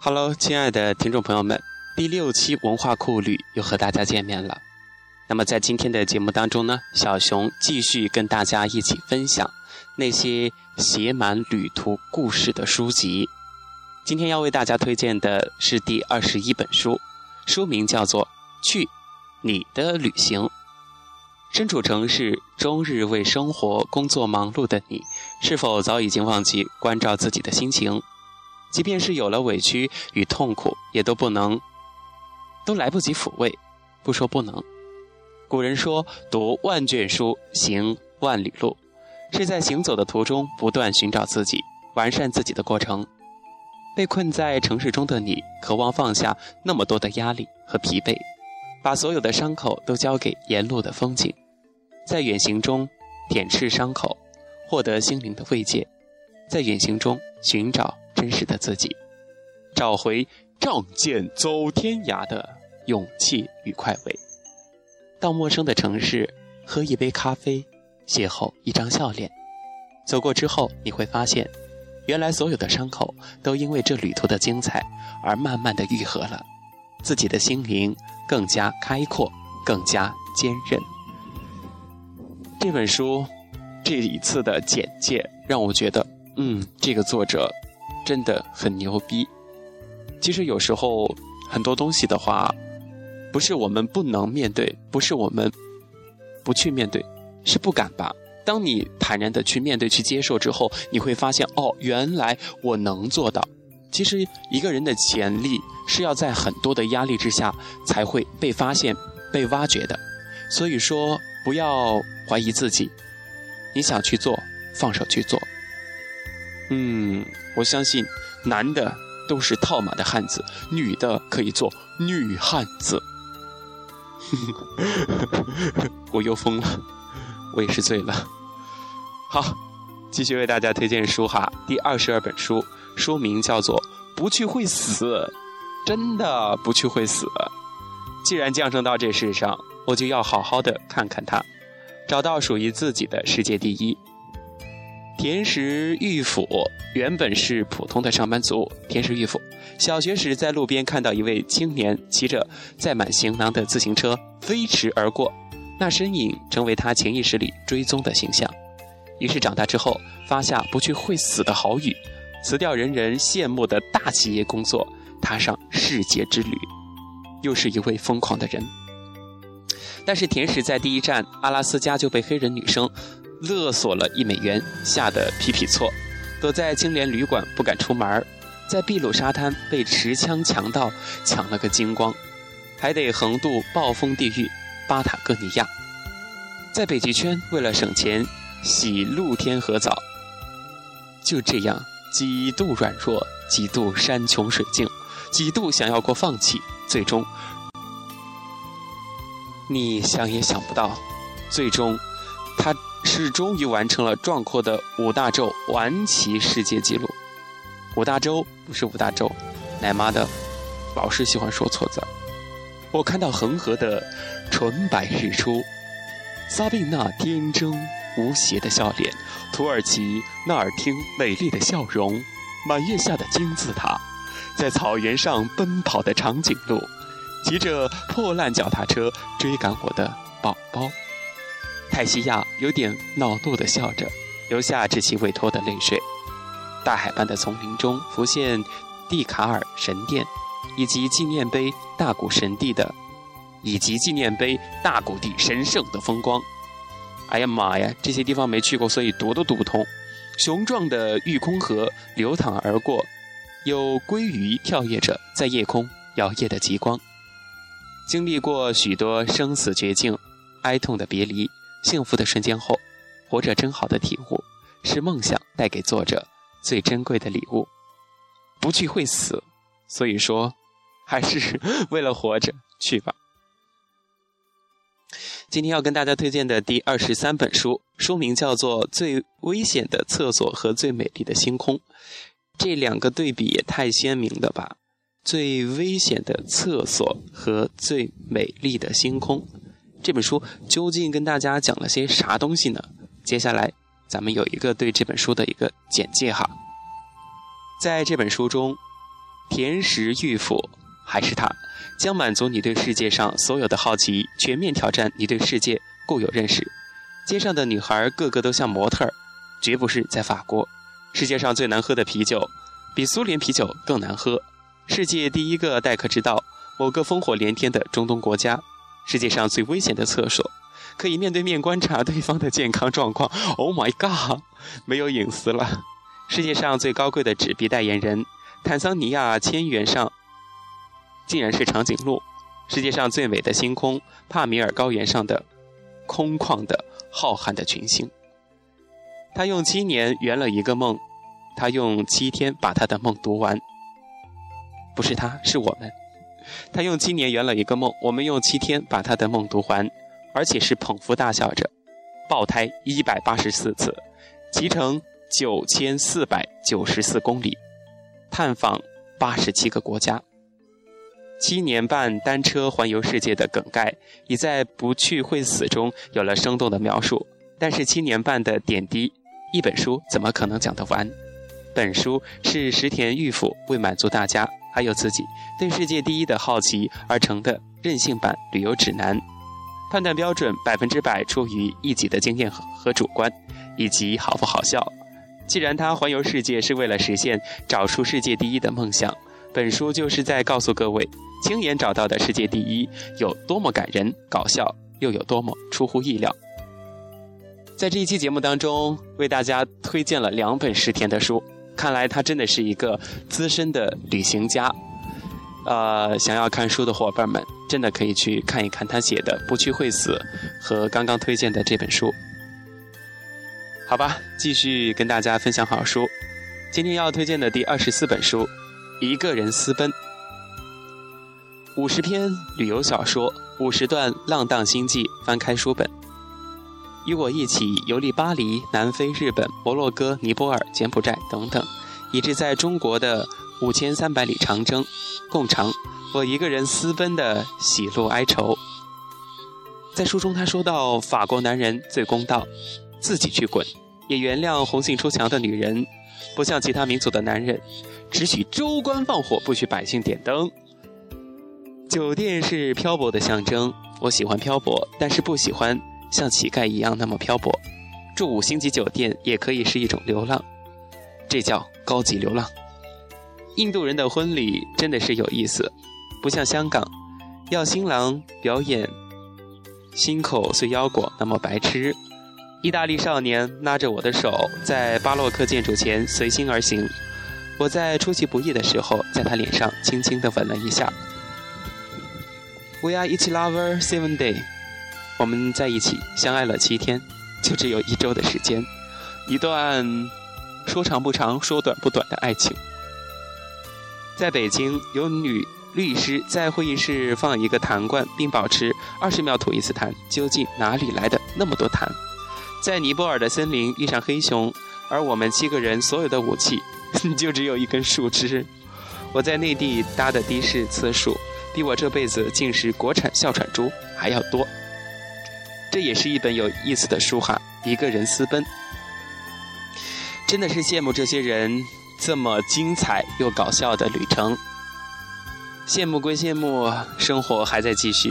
Hello，亲爱的听众朋友们，第六期文化库旅又和大家见面了。那么在今天的节目当中呢，小熊继续跟大家一起分享那些写满旅途故事的书籍。今天要为大家推荐的是第二十一本书，书名叫做《去你的旅行》。身处城市，终日为生活工作忙碌的你，是否早已经忘记关照自己的心情？即便是有了委屈与痛苦，也都不能，都来不及抚慰。不说不能。古人说：“读万卷书，行万里路”，是在行走的途中不断寻找自己、完善自己的过程。被困在城市中的你，渴望放下那么多的压力和疲惫，把所有的伤口都交给沿路的风景，在远行中舔舐伤口，获得心灵的慰藉，在远行中寻找真实的自己，找回仗剑走天涯的勇气与快慰。到陌生的城市，喝一杯咖啡，邂逅一张笑脸，走过之后，你会发现。原来所有的伤口都因为这旅途的精彩而慢慢的愈合了，自己的心灵更加开阔，更加坚韧。这本书这一次的简介让我觉得，嗯，这个作者真的很牛逼。其实有时候很多东西的话，不是我们不能面对，不是我们不去面对，是不敢吧。当你坦然的去面对、去接受之后，你会发现，哦，原来我能做到。其实一个人的潜力是要在很多的压力之下才会被发现、被挖掘的。所以说，不要怀疑自己，你想去做，放手去做。嗯，我相信男的都是套马的汉子，女的可以做女汉子。我又疯了，我也是醉了。好，继续为大家推荐书哈。第二十二本书，书名叫做《不去会死》，真的不去会死。既然降生到这世上，我就要好好的看看它，找到属于自己的世界第一。田石玉府原本是普通的上班族。田石玉府小学时在路边看到一位青年骑着载满行囊的自行车飞驰而过，那身影成为他潜意识里追踪的形象。于是长大之后，发下不去会死的好语，辞掉人人羡慕的大企业工作，踏上世界之旅，又是一位疯狂的人。但是田石在第一站阿拉斯加就被黑人女生勒索了一美元，吓得皮皮挫，躲在青年旅馆不敢出门在秘鲁沙滩被持枪强盗抢了个精光，还得横渡暴风地狱巴塔哥尼亚，在北极圈为了省钱。洗露天河澡，就这样几度软弱，几度山穷水尽，几度想要过放弃，最终，你想也想不到，最终，他是终于完成了壮阔的五大洲完骑世界纪录。五大洲不是五大洲，奶妈的，老是喜欢说错字儿。我看到恒河的纯白日出，撒贝那天真。无邪的笑脸，土耳其纳尔汀美丽的笑容，满月下的金字塔，在草原上奔跑的长颈鹿，骑着破烂脚踏车追赶我的宝宝。泰西亚有点恼怒地笑着，流下稚气未脱的泪水。大海般的丛林中浮现蒂卡尔神殿，以及纪念碑大古神帝的，以及纪念碑大古地神圣的风光。哎呀妈呀，这些地方没去过，所以读都读不通。雄壮的玉空河流淌而过，有鲑鱼跳跃着在夜空摇曳的极光。经历过许多生死绝境、哀痛的别离、幸福的瞬间后，活着真好的体悟，是梦想带给作者最珍贵的礼物。不去会死，所以说，还是 为了活着去吧。今天要跟大家推荐的第二十三本书，书名叫做《最危险的厕所和最美丽的星空》。这两个对比也太鲜明了吧！最危险的厕所和最美丽的星空，这本书究竟跟大家讲了些啥东西呢？接下来咱们有一个对这本书的一个简介哈。在这本书中，甜食玉府，还是他，将满足你对世界上所有的好奇，全面挑战你对世界固有认识。街上的女孩个个都像模特儿，绝不是在法国。世界上最难喝的啤酒，比苏联啤酒更难喝。世界第一个待客之道，某个烽火连天的中东国家。世界上最危险的厕所，可以面对面观察对方的健康状况。Oh my god，没有隐私了。世界上最高贵的纸币代言人，坦桑尼亚千元上，竟然是长颈鹿。世界上最美的星空，帕米尔高原上的空旷的浩瀚的群星。他用七年圆了一个梦，他用七天把他的梦读完。不是他，是我们。他用七年圆了一个梦，我们用七天把他的梦读完，而且是捧腹大笑着。爆胎一百八十四次，骑乘九千四百九十四公里，探访八十七个国家。七年半单车环游世界的梗概，已在《不去会死》中有了生动的描述。但是七年半的点滴，一本书怎么可能讲得完？本书是石田玉府为满足大家。还有自己对世界第一的好奇而成的任性版旅游指南，判断标准百分之百出于一己的经验和和主观，以及好不好笑。既然他环游世界是为了实现找出世界第一的梦想，本书就是在告诉各位，亲眼找到的世界第一有多么感人、搞笑，又有多么出乎意料。在这一期节目当中，为大家推荐了两本石田的书。看来他真的是一个资深的旅行家，呃，想要看书的伙伴们真的可以去看一看他写的《不去会死》和刚刚推荐的这本书。好吧，继续跟大家分享好书。今天要推荐的第二十四本书，《一个人私奔》，五十篇旅游小说，五十段浪荡心迹，翻开书本。与我一起游历巴黎、南非、日本、摩洛哥、尼泊尔、柬埔寨等等，以致在中国的五千三百里长征，共尝我一个人私奔的喜怒哀愁。在书中，他说到：“法国男人最公道，自己去滚，也原谅红杏出墙的女人，不像其他民族的男人，只许州官放火，不许百姓点灯。酒店是漂泊的象征，我喜欢漂泊，但是不喜欢。”像乞丐一样那么漂泊，住五星级酒店也可以是一种流浪，这叫高级流浪。印度人的婚礼真的是有意思，不像香港，要新郎表演心口碎腰果那么白痴。意大利少年拉着我的手在巴洛克建筑前随心而行，我在出其不意的时候在他脸上轻轻地吻了一下。We are each lover seven day。我们在一起相爱了七天，就只有一周的时间，一段说长不长、说短不短的爱情。在北京，有女律师在会议室放一个痰罐，并保持二十秒吐一次痰。究竟哪里来的那么多痰？在尼泊尔的森林遇上黑熊，而我们七个人所有的武器 就只有一根树枝。我在内地搭的的士次数，比我这辈子进食国产哮喘猪还要多。这也是一本有意思的书哈，一个人私奔，真的是羡慕这些人这么精彩又搞笑的旅程。羡慕归羡慕，生活还在继续。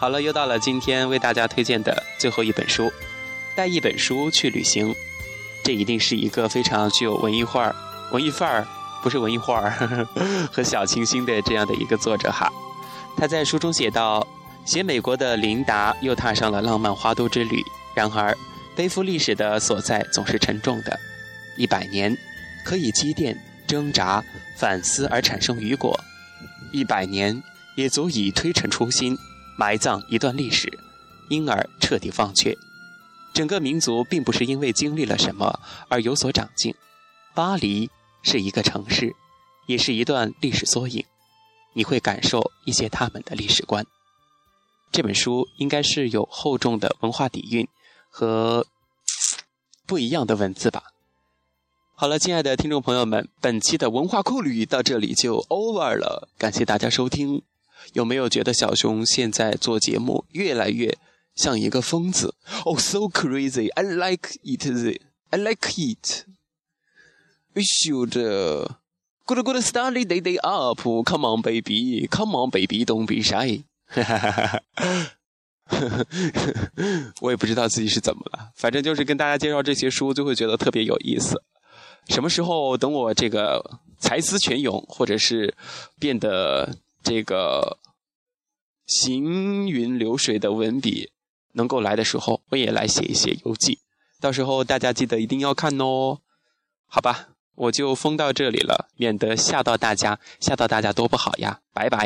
好了，又到了今天为大家推荐的最后一本书，带一本书去旅行，这一定是一个非常具有文艺范儿、文艺范儿，不是文艺画儿 和小清新的这样的一个作者哈。他在书中写道。写美国的琳达又踏上了浪漫花都之旅。然而，背负历史的所在总是沉重的。一百年可以积淀、挣扎、反思而产生雨果；一百年也足以推陈出新，埋葬一段历史，因而彻底忘却。整个民族并不是因为经历了什么而有所长进。巴黎是一个城市，也是一段历史缩影。你会感受一些他们的历史观。这本书应该是有厚重的文化底蕴和不一样的文字吧。好了，亲爱的听众朋友们，本期的文化酷旅到这里就 over 了，感谢大家收听。有没有觉得小熊现在做节目越来越像一个疯子？Oh, so crazy! I like it. I like it. We should Good good study day day up. Come on baby, come on baby, don't be shy. 哈哈哈哈哈我也不知道自己是怎么了，反正就是跟大家介绍这些书，就会觉得特别有意思。什么时候等我这个才思泉涌，或者是变得这个行云流水的文笔能够来的时候，我也来写一写游记。到时候大家记得一定要看哦。好吧，我就封到这里了，免得吓到大家，吓到大家多不好呀。拜拜。